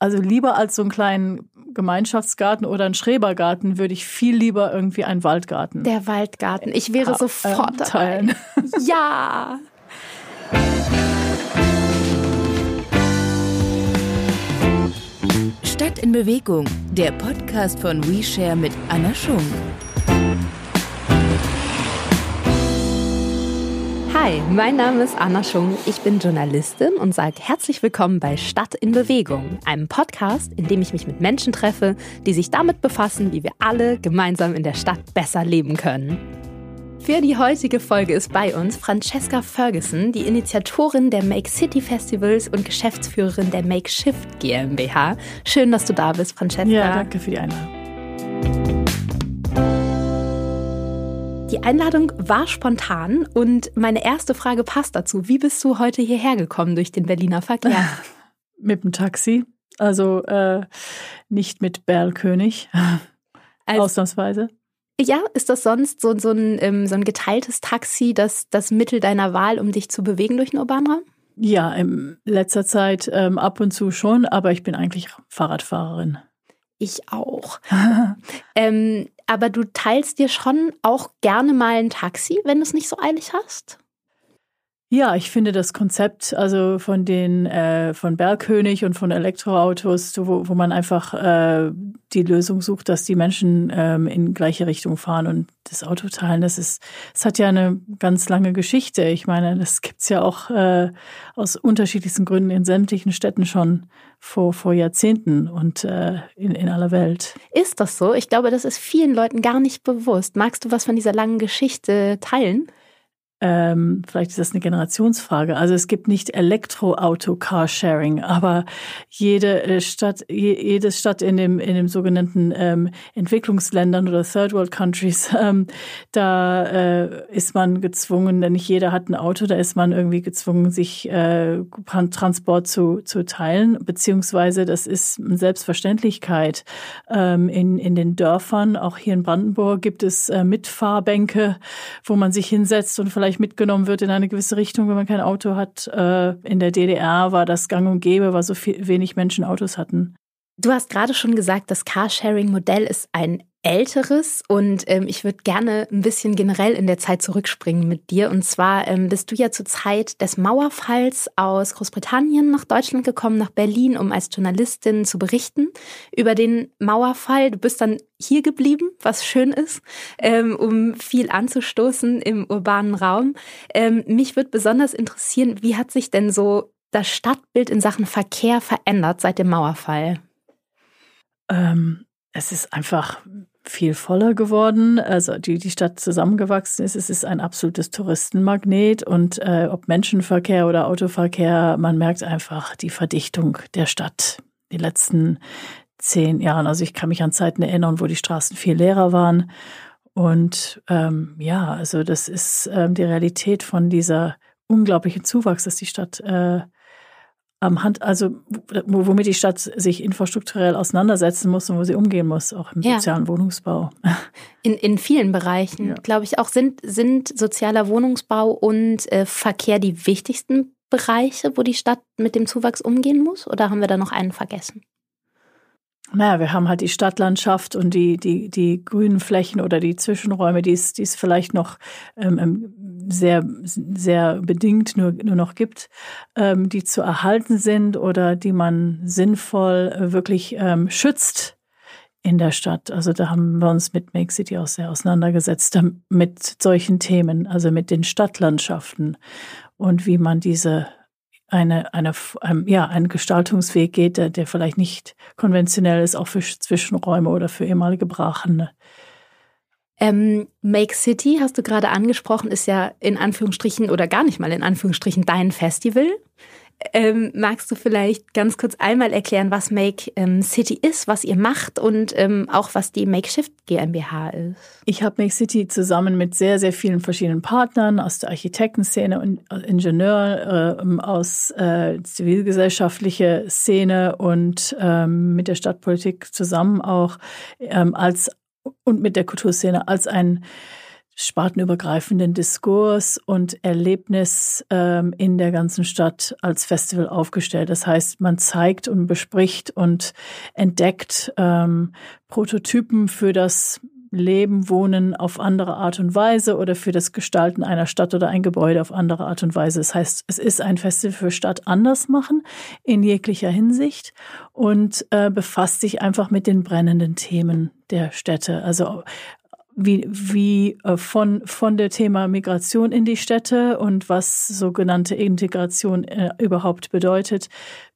also lieber als so einen kleinen Gemeinschaftsgarten oder einen Schrebergarten würde ich viel lieber irgendwie einen Waldgarten. Der Waldgarten. Ich wäre sofort äh, teilen. Ja. Stadt in Bewegung, der Podcast von WeShare mit Anna Schung. Hi, mein Name ist Anna Schung. Ich bin Journalistin und sage herzlich willkommen bei Stadt in Bewegung, einem Podcast, in dem ich mich mit Menschen treffe, die sich damit befassen, wie wir alle gemeinsam in der Stadt besser leben können. Für die heutige Folge ist bei uns Francesca Ferguson, die Initiatorin der Make City Festivals und Geschäftsführerin der Make Shift GmbH. Schön, dass du da bist, Francesca. Ja, danke für die Einladung. Die Einladung war spontan und meine erste Frage passt dazu. Wie bist du heute hierher gekommen durch den Berliner Verkehr? mit dem Taxi, also äh, nicht mit Berlkönig, also, ausnahmsweise. Ja, ist das sonst so, so, ein, ähm, so ein geteiltes Taxi, das, das Mittel deiner Wahl, um dich zu bewegen durch den urbanen Raum? Ja, in letzter Zeit ähm, ab und zu schon, aber ich bin eigentlich Fahrradfahrerin. Ich auch. ähm, aber du teilst dir schon auch gerne mal ein Taxi, wenn du es nicht so eilig hast? Ja, ich finde das Konzept, also von den äh, von Bergkönig und von Elektroautos, wo, wo man einfach äh, die Lösung sucht, dass die Menschen ähm, in gleiche Richtung fahren und das Auto teilen, das ist, es hat ja eine ganz lange Geschichte. Ich meine, das gibt's ja auch äh, aus unterschiedlichsten Gründen in sämtlichen Städten schon vor, vor Jahrzehnten und äh, in, in aller Welt. Ist das so? Ich glaube, das ist vielen Leuten gar nicht bewusst. Magst du was von dieser langen Geschichte teilen? Ähm, vielleicht ist das eine Generationsfrage. Also es gibt nicht Elektroauto-Carsharing, aber jede äh, Stadt, jede Stadt in dem in dem sogenannten ähm, Entwicklungsländern oder Third World Countries, ähm, da äh, ist man gezwungen, denn nicht jeder hat ein Auto, da ist man irgendwie gezwungen, sich äh, Transport zu zu teilen, beziehungsweise das ist eine Selbstverständlichkeit. Ähm, in in den Dörfern, auch hier in Brandenburg, gibt es äh, Mitfahrbänke, wo man sich hinsetzt und vielleicht vielleicht mitgenommen wird in eine gewisse Richtung, wenn man kein Auto hat. Äh, in der DDR war das gang und gäbe, weil so viel, wenig Menschen Autos hatten. Du hast gerade schon gesagt, das Carsharing-Modell ist ein älteres und ähm, ich würde gerne ein bisschen generell in der Zeit zurückspringen mit dir. Und zwar ähm, bist du ja zur Zeit des Mauerfalls aus Großbritannien nach Deutschland gekommen, nach Berlin, um als Journalistin zu berichten über den Mauerfall. Du bist dann hier geblieben, was schön ist, ähm, um viel anzustoßen im urbanen Raum. Ähm, mich würde besonders interessieren, wie hat sich denn so das Stadtbild in Sachen Verkehr verändert seit dem Mauerfall? Ähm, es ist einfach viel voller geworden. Also die, die Stadt zusammengewachsen ist. Es ist ein absolutes Touristenmagnet und äh, ob Menschenverkehr oder Autoverkehr, man merkt einfach die Verdichtung der Stadt. Die letzten zehn Jahren. Also ich kann mich an Zeiten erinnern, wo die Straßen viel leerer waren. Und ähm, ja, also das ist ähm, die Realität von dieser unglaublichen Zuwachs, dass die Stadt äh, am Hand, also womit die Stadt sich infrastrukturell auseinandersetzen muss und wo sie umgehen muss, auch im ja. sozialen Wohnungsbau. In, in vielen Bereichen, ja. glaube ich, auch sind, sind sozialer Wohnungsbau und äh, Verkehr die wichtigsten Bereiche, wo die Stadt mit dem Zuwachs umgehen muss? Oder haben wir da noch einen vergessen? Naja, wir haben halt die Stadtlandschaft und die, die, die grünen Flächen oder die Zwischenräume, die es, die es vielleicht noch ähm, ähm sehr, sehr bedingt nur, nur noch gibt, ähm, die zu erhalten sind oder die man sinnvoll äh, wirklich ähm, schützt in der Stadt. Also da haben wir uns mit Make City auch sehr auseinandergesetzt, mit solchen Themen, also mit den Stadtlandschaften und wie man diese eine, eine, ein, ja, einen Gestaltungsweg geht, der, der vielleicht nicht konventionell ist, auch für Zwischenräume oder für ehemalige Brachende. Ähm, Make City, hast du gerade angesprochen, ist ja in Anführungsstrichen oder gar nicht mal in Anführungsstrichen dein Festival. Ähm, magst du vielleicht ganz kurz einmal erklären, was Make ähm, City ist, was ihr macht und ähm, auch was die Makeshift GmbH ist? Ich habe Make City zusammen mit sehr, sehr vielen verschiedenen Partnern aus der Architektenszene und Ingenieur, äh, aus äh, zivilgesellschaftliche Szene und ähm, mit der Stadtpolitik zusammen auch ähm, als und mit der Kulturszene als ein spartenübergreifenden Diskurs und Erlebnis ähm, in der ganzen Stadt als Festival aufgestellt. Das heißt, man zeigt und bespricht und entdeckt ähm, Prototypen für das Leben, Wohnen auf andere Art und Weise oder für das Gestalten einer Stadt oder ein Gebäude auf andere Art und Weise. Das heißt, es ist ein Festival für Stadt anders machen in jeglicher Hinsicht und äh, befasst sich einfach mit den brennenden Themen der Städte. Also wie, wie äh, von, von der Thema Migration in die Städte und was sogenannte Integration äh, überhaupt bedeutet,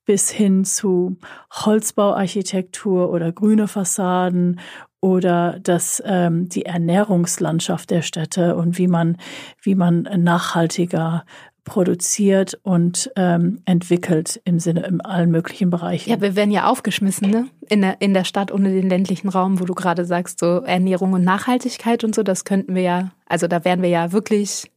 bis hin zu Holzbauarchitektur oder grüne Fassaden oder das, ähm, die Ernährungslandschaft der Städte und wie man, wie man nachhaltiger produziert und ähm, entwickelt im Sinne in allen möglichen Bereichen. Ja, wir werden ja aufgeschmissen, ne? In der, in der Stadt ohne den ländlichen Raum, wo du gerade sagst, so Ernährung und Nachhaltigkeit und so, das könnten wir ja, also da wären wir ja wirklich,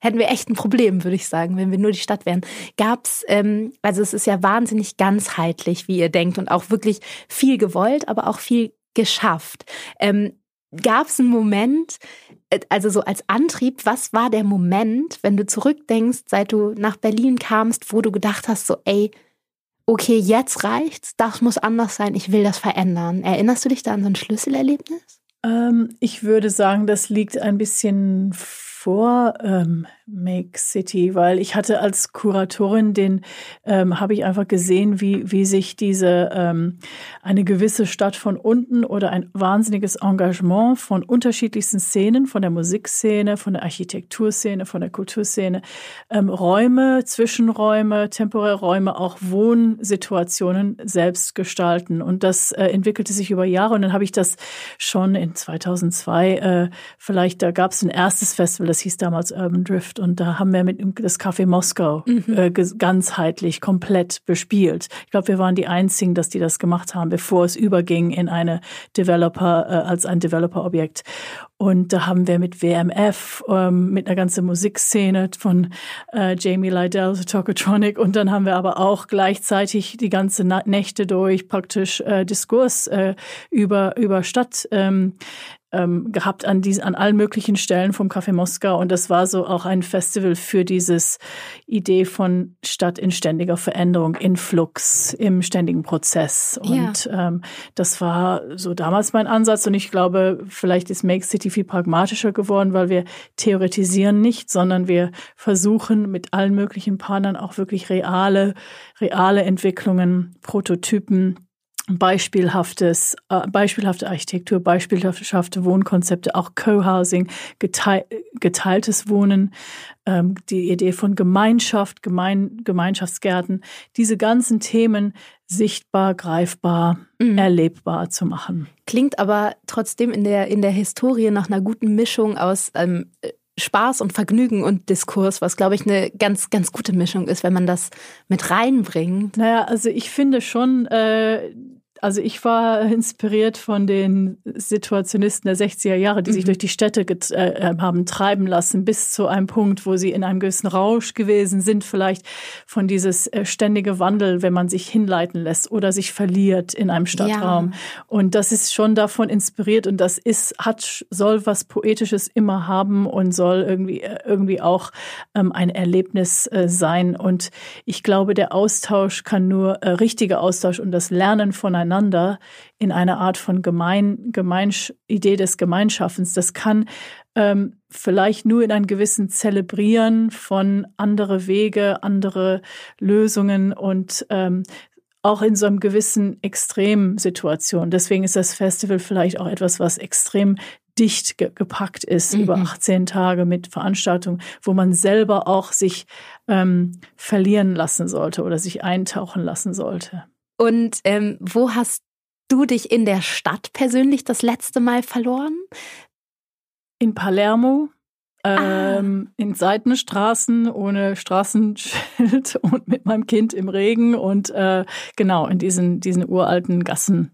hätten wir echt ein Problem, würde ich sagen, wenn wir nur die Stadt wären. Gab's, ähm, also es ist ja wahnsinnig ganzheitlich, wie ihr denkt und auch wirklich viel gewollt, aber auch viel geschafft. Ähm, Gab es einen Moment, äh, also so als Antrieb, was war der Moment, wenn du zurückdenkst, seit du nach Berlin kamst, wo du gedacht hast, so, ey, okay, jetzt reicht's, das muss anders sein, ich will das verändern. Erinnerst du dich da an so ein Schlüsselerlebnis? Ähm, ich würde sagen, das liegt ein bisschen vor ähm, Make City, weil ich hatte als Kuratorin den, ähm, habe ich einfach gesehen, wie, wie sich diese, ähm, eine gewisse Stadt von unten oder ein wahnsinniges Engagement von unterschiedlichsten Szenen, von der Musikszene, von der Architekturszene, von der Kulturszene, ähm, Räume, Zwischenräume, temporäre Räume, auch Wohnsituationen selbst gestalten. Und das äh, entwickelte sich über Jahre und dann habe ich das schon in 2002, äh, vielleicht, da gab es ein erstes Festival, das hieß damals Urban Drift Gesellschaft und da haben wir mit das Café Moskau mhm. äh, ganzheitlich komplett bespielt. Ich glaube, wir waren die einzigen, dass die das gemacht haben, bevor es überging in eine Developer äh, als ein Developer-Objekt. Und da haben wir mit WMF, ähm, mit einer ganzen Musikszene von äh, Jamie Lydell, Tokotronic und dann haben wir aber auch gleichzeitig die ganze Nächte durch praktisch äh, Diskurs äh, über, über Stadt ähm, ähm, gehabt an, diesen, an allen möglichen Stellen vom Café Moskau. Und das war so auch ein Festival für dieses Idee von Stadt in ständiger Veränderung, in Flux, im ständigen Prozess. Und ja. ähm, das war so damals mein Ansatz. Und ich glaube, vielleicht ist Make City viel pragmatischer geworden, weil wir theoretisieren nicht, sondern wir versuchen mit allen möglichen Partnern auch wirklich reale, reale Entwicklungen, Prototypen beispielhaftes, äh, beispielhafte Architektur, beispielhafte Wohnkonzepte, auch Co-Housing, geteil, geteiltes Wohnen, ähm, die Idee von Gemeinschaft, Gemein, Gemeinschaftsgärten, diese ganzen Themen sichtbar, greifbar, mhm. erlebbar zu machen. Klingt aber trotzdem in der, in der Historie nach einer guten Mischung aus ähm, Spaß und Vergnügen und Diskurs, was glaube ich eine ganz, ganz gute Mischung ist, wenn man das mit reinbringt. Naja, also ich finde schon, äh, also ich war inspiriert von den Situationisten der 60er Jahre, die mhm. sich durch die Städte äh, äh, haben treiben lassen, bis zu einem Punkt, wo sie in einem gewissen Rausch gewesen sind, vielleicht von dieses äh, ständige Wandel, wenn man sich hinleiten lässt oder sich verliert in einem Stadtraum. Ja. Und das ist schon davon inspiriert und das ist, hat, soll was Poetisches immer haben und soll irgendwie, äh, irgendwie auch ähm, ein Erlebnis äh, sein. Und ich glaube, der Austausch kann nur, äh, richtiger Austausch und das Lernen voneinander miteinander in einer Art von Gemein, Gemeinsch Idee des Gemeinschaffens. Das kann ähm, vielleicht nur in einem gewissen Zelebrieren von andere Wege, andere Lösungen und ähm, auch in so einem gewissen Extremsituation. Deswegen ist das Festival vielleicht auch etwas, was extrem dicht ge gepackt ist mhm. über 18 Tage mit Veranstaltungen, wo man selber auch sich ähm, verlieren lassen sollte oder sich eintauchen lassen sollte. Und ähm, wo hast du dich in der Stadt persönlich das letzte Mal verloren? In Palermo. Ah. Ähm, in Seitenstraßen ohne Straßenschild und mit meinem Kind im Regen und äh, genau in diesen, diesen uralten Gassen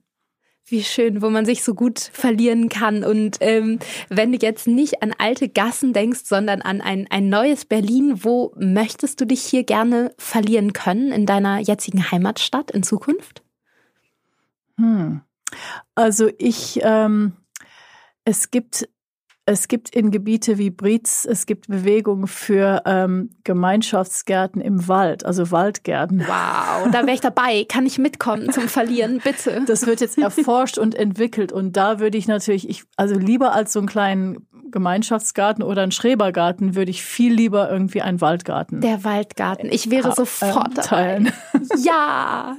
wie schön, wo man sich so gut verlieren kann. Und ähm, wenn du jetzt nicht an alte Gassen denkst, sondern an ein, ein neues Berlin, wo möchtest du dich hier gerne verlieren können in deiner jetzigen Heimatstadt in Zukunft? Hm. Also ich, ähm, es gibt es gibt in Gebiete wie Brietz, es gibt Bewegungen für ähm, Gemeinschaftsgärten im Wald, also Waldgärten. Wow, da wäre ich dabei. Kann ich mitkommen zum Verlieren, bitte? Das wird jetzt erforscht und entwickelt und da würde ich natürlich, ich, also lieber als so einen kleinen Gemeinschaftsgarten oder einen Schrebergarten, würde ich viel lieber irgendwie einen Waldgarten. Der Waldgarten. Ich wäre sofort dabei. Teilen. Ja.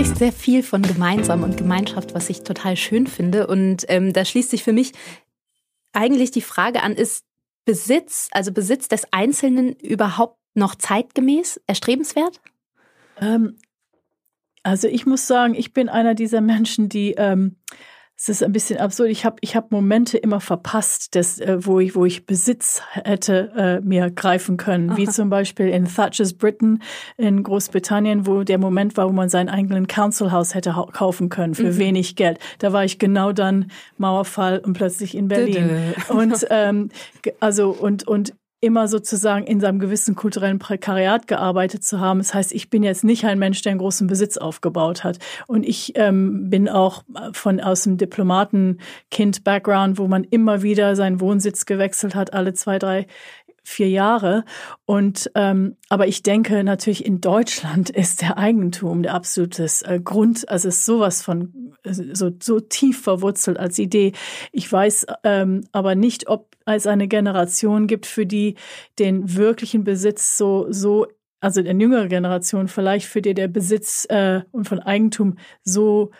Sprichst sehr viel von gemeinsam und Gemeinschaft, was ich total schön finde. Und ähm, da schließt sich für mich eigentlich die Frage an, ist Besitz, also Besitz des Einzelnen überhaupt noch zeitgemäß, erstrebenswert? Ähm, also ich muss sagen, ich bin einer dieser Menschen, die ähm, es ist ein bisschen absurd. Ich habe ich hab Momente immer verpasst, des, äh, wo, ich, wo ich Besitz hätte äh, mir greifen können. Aha. Wie zum Beispiel in Thatcher's Britain in Großbritannien, wo der Moment war, wo man seinen eigenen Council House hätte kaufen können für mhm. wenig Geld. Da war ich genau dann Mauerfall und plötzlich in Berlin. Und ähm, also und und immer sozusagen in seinem gewissen kulturellen Prekariat gearbeitet zu haben. Das heißt, ich bin jetzt nicht ein Mensch, der einen großen Besitz aufgebaut hat. Und ich ähm, bin auch von aus dem Diplomatenkind-Background, wo man immer wieder seinen Wohnsitz gewechselt hat, alle zwei, drei vier Jahre. Und ähm, aber ich denke natürlich in Deutschland ist der Eigentum der absolutes äh, Grund, also ist sowas von äh, so so tief verwurzelt als Idee. Ich weiß ähm, aber nicht, ob es eine Generation gibt, für die den wirklichen Besitz so so also der jüngere Generation vielleicht für die der Besitz äh, und von Eigentum so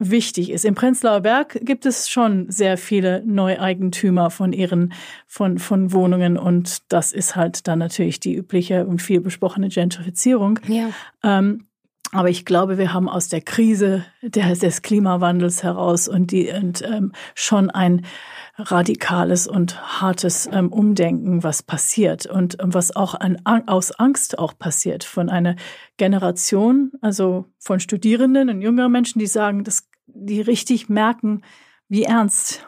wichtig ist. Im Prenzlauer Berg gibt es schon sehr viele Neueigentümer von ihren von von Wohnungen und das ist halt dann natürlich die übliche und viel besprochene Gentrifizierung. Ja. Ähm, aber ich glaube, wir haben aus der Krise der, des Klimawandels heraus und die und, ähm, schon ein radikales und hartes ähm, Umdenken, was passiert und was auch an, aus Angst auch passiert von einer Generation, also von Studierenden und jüngeren Menschen, die sagen, dass die richtig merken, wie ernst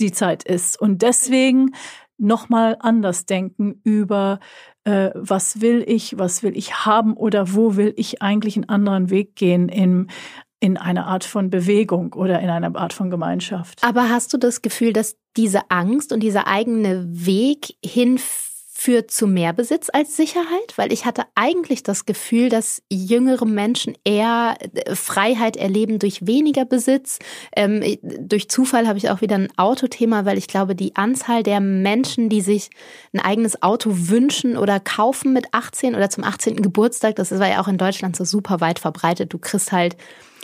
die Zeit ist und deswegen nochmal anders denken über äh, was will ich, was will ich haben oder wo will ich eigentlich einen anderen Weg gehen im in eine Art von Bewegung oder in eine Art von Gemeinschaft. Aber hast du das Gefühl, dass diese Angst und dieser eigene Weg hin führt zu mehr Besitz als Sicherheit? Weil ich hatte eigentlich das Gefühl, dass jüngere Menschen eher äh, Freiheit erleben durch weniger Besitz. Ähm, durch Zufall habe ich auch wieder ein Autothema, weil ich glaube, die Anzahl der Menschen, die sich ein eigenes Auto wünschen oder kaufen mit 18 oder zum 18. Geburtstag, das war ja auch in Deutschland so super weit verbreitet. Du kriegst halt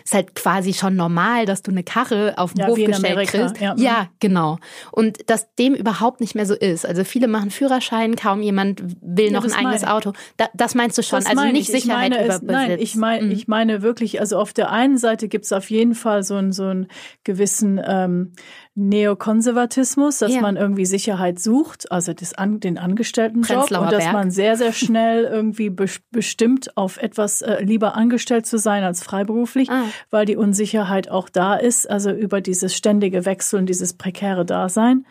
ist halt quasi schon normal, dass du eine Karre auf dem ja, Hof gestellt kriegst. Ja. ja, genau. Und dass dem überhaupt nicht mehr so ist. Also viele machen Führerschein, kaum jemand will ja, noch ein eigenes Auto. Da, das meinst du schon, das also nicht ich. Sicherheit ich über Besitz. Nein, ich meine, mhm. ich meine wirklich, also auf der einen Seite gibt es auf jeden Fall so einen so einen gewissen ähm, Neokonservatismus, dass ja. man irgendwie Sicherheit sucht, also das an, den Angestelltenjob und dass man sehr, sehr schnell irgendwie be bestimmt auf etwas äh, lieber angestellt zu sein als freiberuflich, ah. weil die Unsicherheit auch da ist, also über dieses ständige Wechseln, dieses prekäre Dasein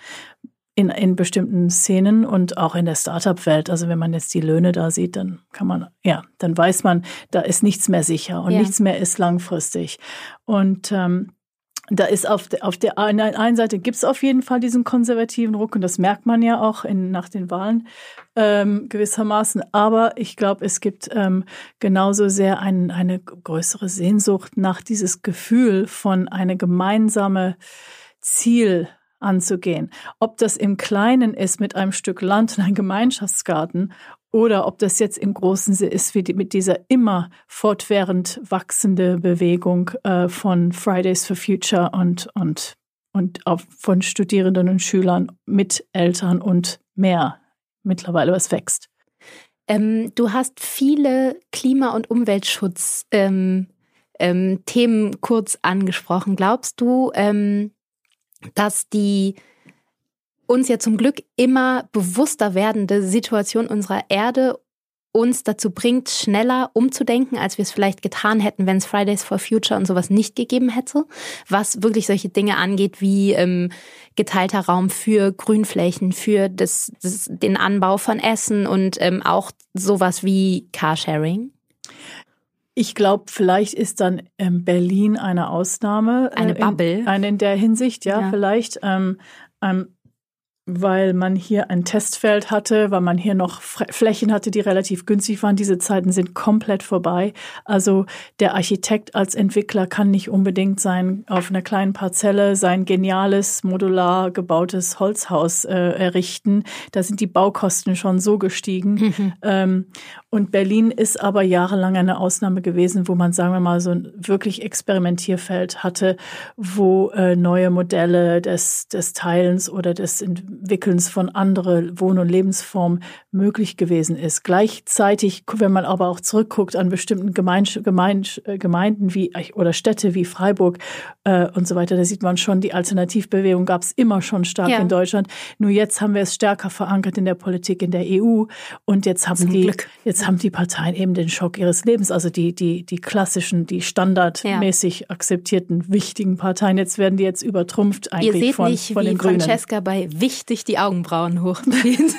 in, in bestimmten Szenen und auch in der Startup-Welt. Also wenn man jetzt die Löhne da sieht, dann kann man, ja, dann weiß man, da ist nichts mehr sicher und ja. nichts mehr ist langfristig. Und ähm, da ist auf der, auf der einen Seite gibt es auf jeden Fall diesen konservativen Ruck und das merkt man ja auch in, nach den Wahlen ähm, gewissermaßen. Aber ich glaube, es gibt ähm, genauso sehr ein, eine größere Sehnsucht nach dieses Gefühl von eine gemeinsame Ziel anzugehen. Ob das im Kleinen ist mit einem Stück Land und einem Gemeinschaftsgarten oder ob das jetzt im großen ist, wie die, mit dieser immer fortwährend wachsende Bewegung äh, von Fridays for Future und, und, und auch von Studierenden und Schülern mit Eltern und mehr mittlerweile was wächst. Ähm, du hast viele Klima- und Umweltschutz-Themen ähm, ähm, kurz angesprochen. Glaubst du, ähm, dass die uns ja zum Glück immer bewusster werdende Situation unserer Erde uns dazu bringt, schneller umzudenken, als wir es vielleicht getan hätten, wenn es Fridays for Future und sowas nicht gegeben hätte, was wirklich solche Dinge angeht wie ähm, geteilter Raum für Grünflächen, für das, das, den Anbau von Essen und ähm, auch sowas wie Carsharing? Ich glaube, vielleicht ist dann ähm, Berlin eine Ausnahme. Eine äh, Bubble. In, eine in der Hinsicht, ja, Ja. vielleicht. Ähm, ähm, weil man hier ein Testfeld hatte, weil man hier noch Flächen hatte, die relativ günstig waren. Diese Zeiten sind komplett vorbei. Also der Architekt als Entwickler kann nicht unbedingt sein auf einer kleinen Parzelle sein geniales modular gebautes Holzhaus äh, errichten. Da sind die Baukosten schon so gestiegen. Ähm, und Berlin ist aber jahrelang eine Ausnahme gewesen, wo man, sagen wir mal, so ein wirklich Experimentierfeld hatte, wo äh, neue Modelle des, des Teilens oder des Entwickelns von andere Wohn- und Lebensformen möglich gewesen ist. Gleichzeitig, wenn man aber auch zurückguckt an bestimmten Gemein Gemein Gemeinden wie oder Städte wie Freiburg äh, und so weiter, da sieht man schon, die Alternativbewegung gab es immer schon stark Ja. in Deutschland. Nur jetzt haben wir es stärker verankert in der Politik in der EU und jetzt haben Zum die Glück. jetzt haben die Parteien eben den Schock ihres Lebens, also die die die klassischen, die standardmäßig akzeptierten wichtigen Parteien. Jetzt werden die jetzt übertrumpft Ihr eigentlich seht von nicht, von wie. Francesca bei wichtig die Augenbrauen hochzieht.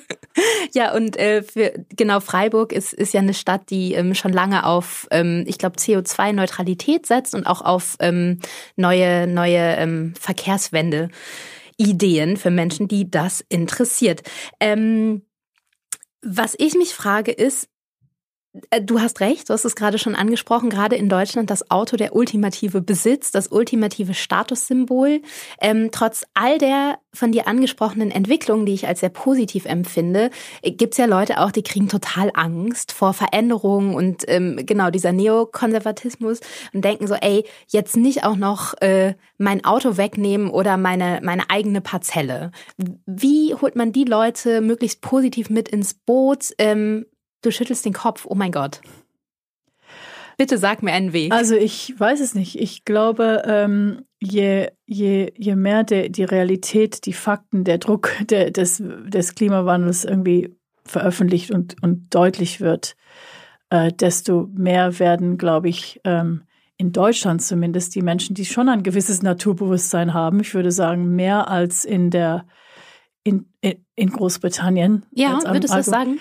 ja, und äh, für, genau, Freiburg ist, ist ja eine Stadt, die ähm, schon lange auf, ähm, ich glaube, CO2-Neutralität setzt und auch auf ähm, neue, neue ähm, Verkehrswende. Ideen für Menschen, die das interessiert. Ähm, was ich mich frage ist, Du hast recht, du hast es gerade schon angesprochen, gerade in Deutschland das Auto der ultimative Besitz, das ultimative Statussymbol. Ähm, trotz all der von dir angesprochenen Entwicklungen, die ich als sehr positiv empfinde, gibt es ja Leute auch, die kriegen total Angst vor Veränderungen und ähm, genau dieser Neokonservatismus und denken so, ey, jetzt nicht auch noch äh, mein Auto wegnehmen oder meine, meine eigene Parzelle. Wie holt man die Leute möglichst positiv mit ins Boot? Ähm, Du schüttelst den Kopf. Oh mein Gott. Bitte sag mir einen Weg. Also ich weiß es nicht. Ich glaube, ähm, je, je, je mehr de, die Realität, die Fakten, der Druck der, des, des Klimawandels irgendwie veröffentlicht und, und deutlich wird, äh, desto mehr werden, glaube ich, ähm, in Deutschland zumindest die Menschen, die schon ein gewisses Naturbewusstsein haben, ich würde sagen, mehr als in der in, in, Großbritannien. ja, würdest du das sagen?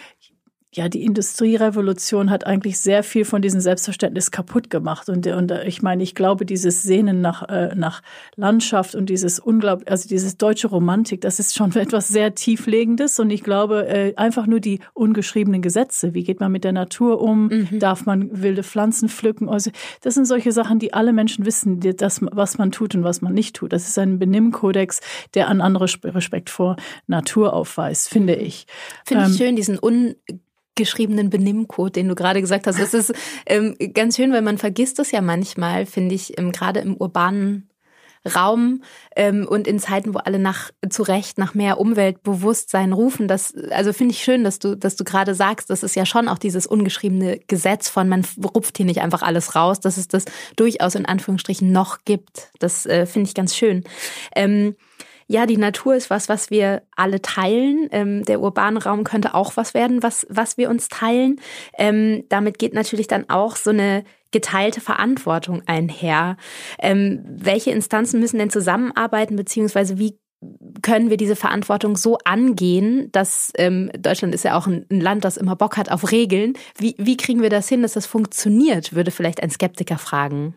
Ja, die Industrierevolution hat eigentlich sehr viel von diesem Selbstverständnis kaputt gemacht. Und, und äh, ich meine, ich glaube, dieses Sehnen nach, äh, nach Landschaft und dieses unglaublich, also dieses deutsche Romantik, das ist schon etwas sehr tieflegendes. Und ich glaube, äh, einfach nur die ungeschriebenen Gesetze. Wie geht man mit der Natur um? Darf man wilde Pflanzen pflücken? Also, das sind solche Sachen, die alle Menschen wissen, die, das, was man tut und was man nicht tut. Das ist ein Benimmkodex, der an andere Sp- Respekt vor Natur aufweist, finde ich. Finde ich Ähm, schön, diesen ungeschriebenen Benimmcode, den du gerade gesagt hast. Es ist ähm, ganz schön, weil man vergisst es ja manchmal, finde ich, ähm, gerade im urbanen Raum ähm, und in Zeiten, wo alle nach zu Recht nach mehr Umweltbewusstsein rufen. Das, also finde ich schön, dass du, dass du gerade sagst, das ist ja schon auch dieses ungeschriebene Gesetz von man rupft hier nicht einfach alles raus, dass es das durchaus in Anführungsstrichen noch gibt. Das äh, finde ich ganz schön. Ähm, ja, die Natur ist was, was wir alle teilen. Ähm, der urbane Raum könnte auch was werden, was, was wir uns teilen. Ähm, damit geht natürlich dann auch so eine geteilte Verantwortung einher. Ähm, welche Instanzen müssen denn zusammenarbeiten, beziehungsweise wie können wir diese Verantwortung so angehen, dass ähm, Deutschland ist ja auch ein, Land, das immer Bock hat auf Regeln. Wie, wie kriegen wir das hin, dass das funktioniert, würde vielleicht ein Skeptiker fragen.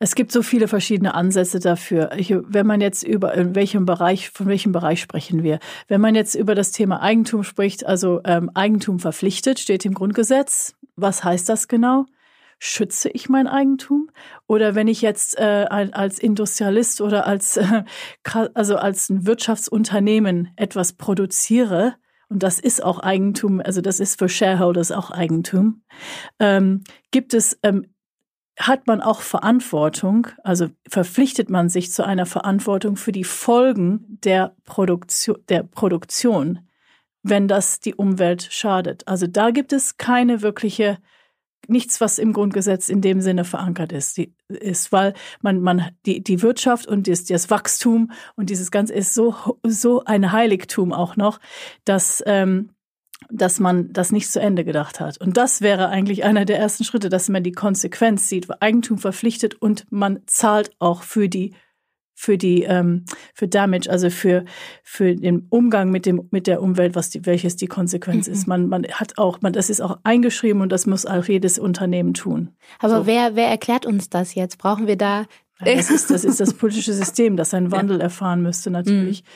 Es gibt so viele verschiedene Ansätze dafür. Wenn man jetzt über in welchem Bereich, von welchem Bereich sprechen wir? Wenn man jetzt über das Thema Eigentum spricht, also ähm, Eigentum verpflichtet, steht im Grundgesetz. Was heißt das genau? Schütze ich mein Eigentum? Oder wenn ich jetzt äh, als Industrialist oder als äh, also als ein Wirtschaftsunternehmen etwas produziere, und das ist auch Eigentum, also das ist für Shareholders auch Eigentum, ähm, gibt es ähm, hat man auch Verantwortung, also verpflichtet man sich zu einer Verantwortung für die Folgen der Produktion, der Produktion, wenn das die Umwelt schadet. Also da gibt es keine wirkliche, nichts, was im Grundgesetz in dem Sinne verankert ist, die, ist weil man, man, die, die Wirtschaft und das, das Wachstum und dieses Ganze ist so, so ein Heiligtum auch noch, dass, ähm, dass man das nicht zu Ende gedacht hat. Und das wäre eigentlich einer der ersten Schritte, dass man die Konsequenz sieht, Eigentum verpflichtet und man zahlt auch für die für die ähm, für Damage, also für für den Umgang mit dem mit der Umwelt, was die, welches die Konsequenz mhm. ist. Man man hat auch man das ist auch eingeschrieben und das muss auch jedes Unternehmen tun. Aber so. wer wer erklärt uns das jetzt? Brauchen wir da? Ja, das ist das ist das politische System, das einen Wandel erfahren müsste natürlich. Mhm.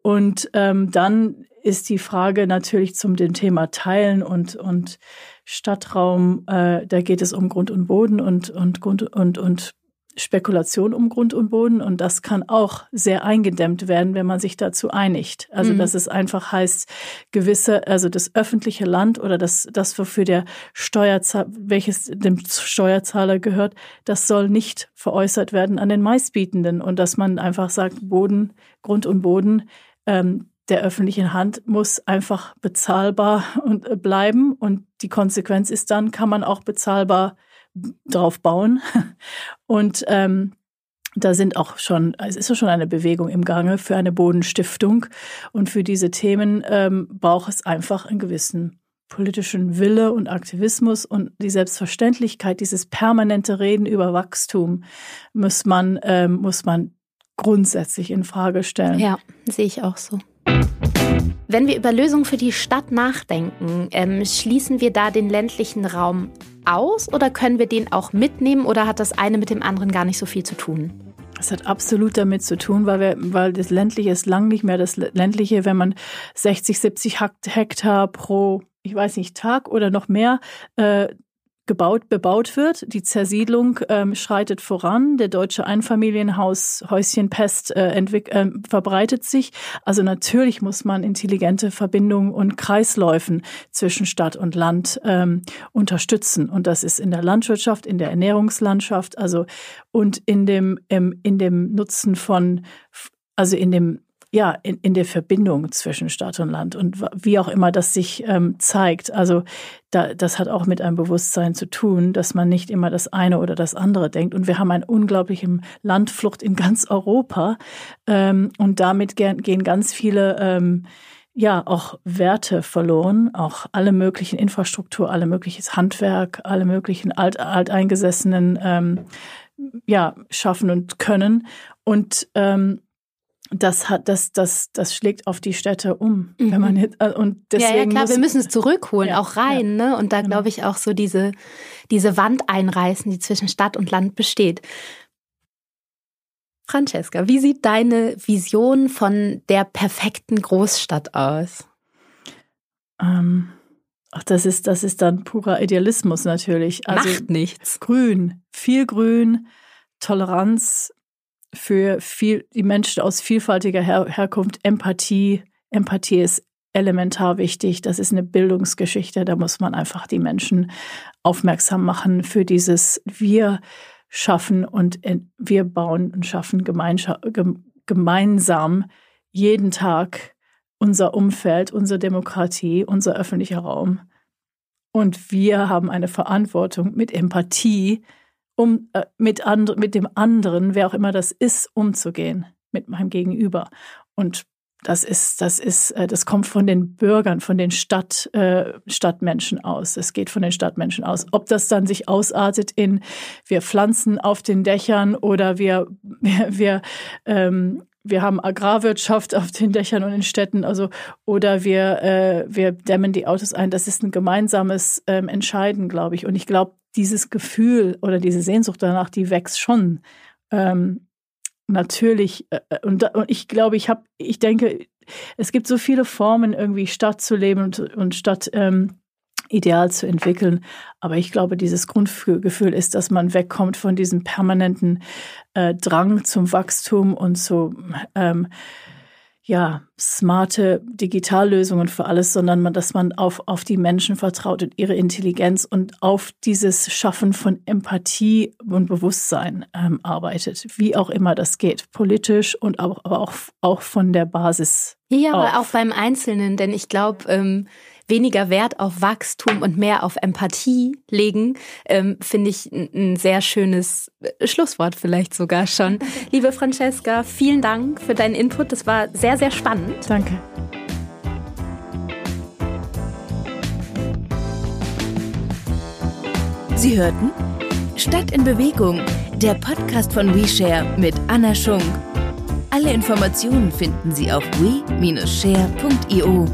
Und ähm, dann ist die Frage natürlich zum dem Thema Teilen und und Stadtraum. Äh, da geht es um Grund und Boden und und Grund und und Spekulation um Grund und Boden und das kann auch sehr eingedämmt werden, wenn man sich dazu einigt. Also mhm. dass es einfach heißt, gewisse, also das öffentliche Land oder das, das wofür der Steuerzahler, welches dem Steuerzahler gehört, das soll nicht veräußert werden an den Meistbietenden und dass man einfach sagt, Boden, Grund und Boden, ähm, der öffentlichen Hand muss einfach bezahlbar und äh, bleiben und die Konsequenz ist dann, kann man auch bezahlbar drauf bauen. Und ähm, da sind auch schon, es ist schon eine Bewegung im Gange für eine Bodenstiftung. Und für diese Themen ähm, braucht es einfach einen gewissen politischen Wille und Aktivismus und die Selbstverständlichkeit, dieses permanente Reden über Wachstum muss man, ähm, muss man grundsätzlich in Frage stellen. Ja, sehe ich auch so. Wenn wir über Lösungen für die Stadt nachdenken, ähm, schließen wir da den ländlichen Raum aus oder können wir den auch mitnehmen oder hat das eine mit dem anderen gar nicht so viel zu tun? Es hat absolut damit zu tun, weil, wir, weil das ländliche ist lang nicht mehr das ländliche, wenn man 60, 70 Hektar pro, ich weiß nicht, Tag oder noch mehr äh, gebaut, bebaut wird. Die Zersiedlung ähm, schreitet voran. Der deutsche Einfamilienhaus Häuschenpest äh, entwick äh, verbreitet sich. Also natürlich muss man intelligente Verbindungen und Kreisläufen zwischen Stadt und Land ähm, unterstützen. Und das ist in der Landwirtschaft, in der Ernährungslandschaft, also und in dem, ähm, in dem Nutzen von, also in dem ja, in, in der Verbindung zwischen Stadt und Land und wie auch immer das sich ähm, zeigt. Also da, das hat auch mit einem Bewusstsein zu tun, dass man nicht immer das eine oder das andere denkt. Und wir haben eine unglaubliche Landflucht in ganz Europa ähm, und damit gehen ganz viele ähm, ja auch Werte verloren, auch alle möglichen Infrastruktur, alle mögliches Handwerk, alle möglichen alt, alteingesessenen ähm, ja schaffen und können und ähm, das hat das das das schlägt auf die Städte um mhm. wenn man jetzt, äh, und deswegen ja, ja klar wir müssen es zurückholen ja, auch rein ja, ne? Und da genau. glaube ich auch so diese diese Wand einreißen die zwischen Stadt und Land besteht. Francesca wie sieht deine Vision von der perfekten Großstadt aus? Ähm, ach das ist das ist dann purer Idealismus natürlich. Also Macht nichts. Grün viel Grün Toleranz für viel, die Menschen aus vielfältiger Her Herkunft Empathie. Empathie ist elementar wichtig. Das ist eine Bildungsgeschichte. Da muss man einfach die Menschen aufmerksam machen für dieses Wir schaffen und wir bauen und schaffen gemeinsam jeden Tag unser Umfeld, unsere Demokratie, unser öffentlicher Raum. Und wir haben eine Verantwortung mit Empathie, um äh, mit, and, mit dem anderen, wer auch immer das ist, umzugehen, mit meinem Gegenüber. Und das ist, das ist, äh, das kommt von den Bürgern, von den Stadt, äh, Stadtmenschen aus. Es geht von den Stadtmenschen aus. Ob das dann sich ausartet in wir pflanzen auf den Dächern oder wir, wir, ähm, wir haben Agrarwirtschaft auf den Dächern und in Städten, also oder wir äh, wir dämmen die Autos ein. Das ist ein gemeinsames ähm, Entscheiden, glaube ich. Und ich glaube, dieses Gefühl oder diese Sehnsucht danach, die wächst schon. Ähm, natürlich, äh, äh und, und ich glaube, ich habe, ich denke, es gibt so viele Formen, irgendwie Stadt zu leben und, und Stadt ähm, ideal zu entwickeln. Aber ich glaube, dieses Grundgefühl ist, dass man wegkommt von diesem permanenten äh, Drang zum Wachstum und zu ähm, ja, smarte Digitallösungen für alles, sondern man, dass man auf, auf die Menschen vertraut und ihre Intelligenz und auf dieses Schaffen von Empathie und Bewusstsein ähm, arbeitet, wie auch immer das geht, politisch und auch, aber auch, auch von der Basis. Ja, aber auch beim Einzelnen, denn ich glaube, ähm, weniger Wert auf Wachstum und mehr auf Empathie legen, ähm, finde ich ein sehr schönes äh, Schlusswort vielleicht sogar schon. Liebe Francesca, vielen Dank für deinen Input. Das war sehr, sehr spannend. Danke. Sie hörten Stadt in Bewegung, der Podcast von WeShare mit Anna Schunk. Alle Informationen finden Sie auf we-share.io.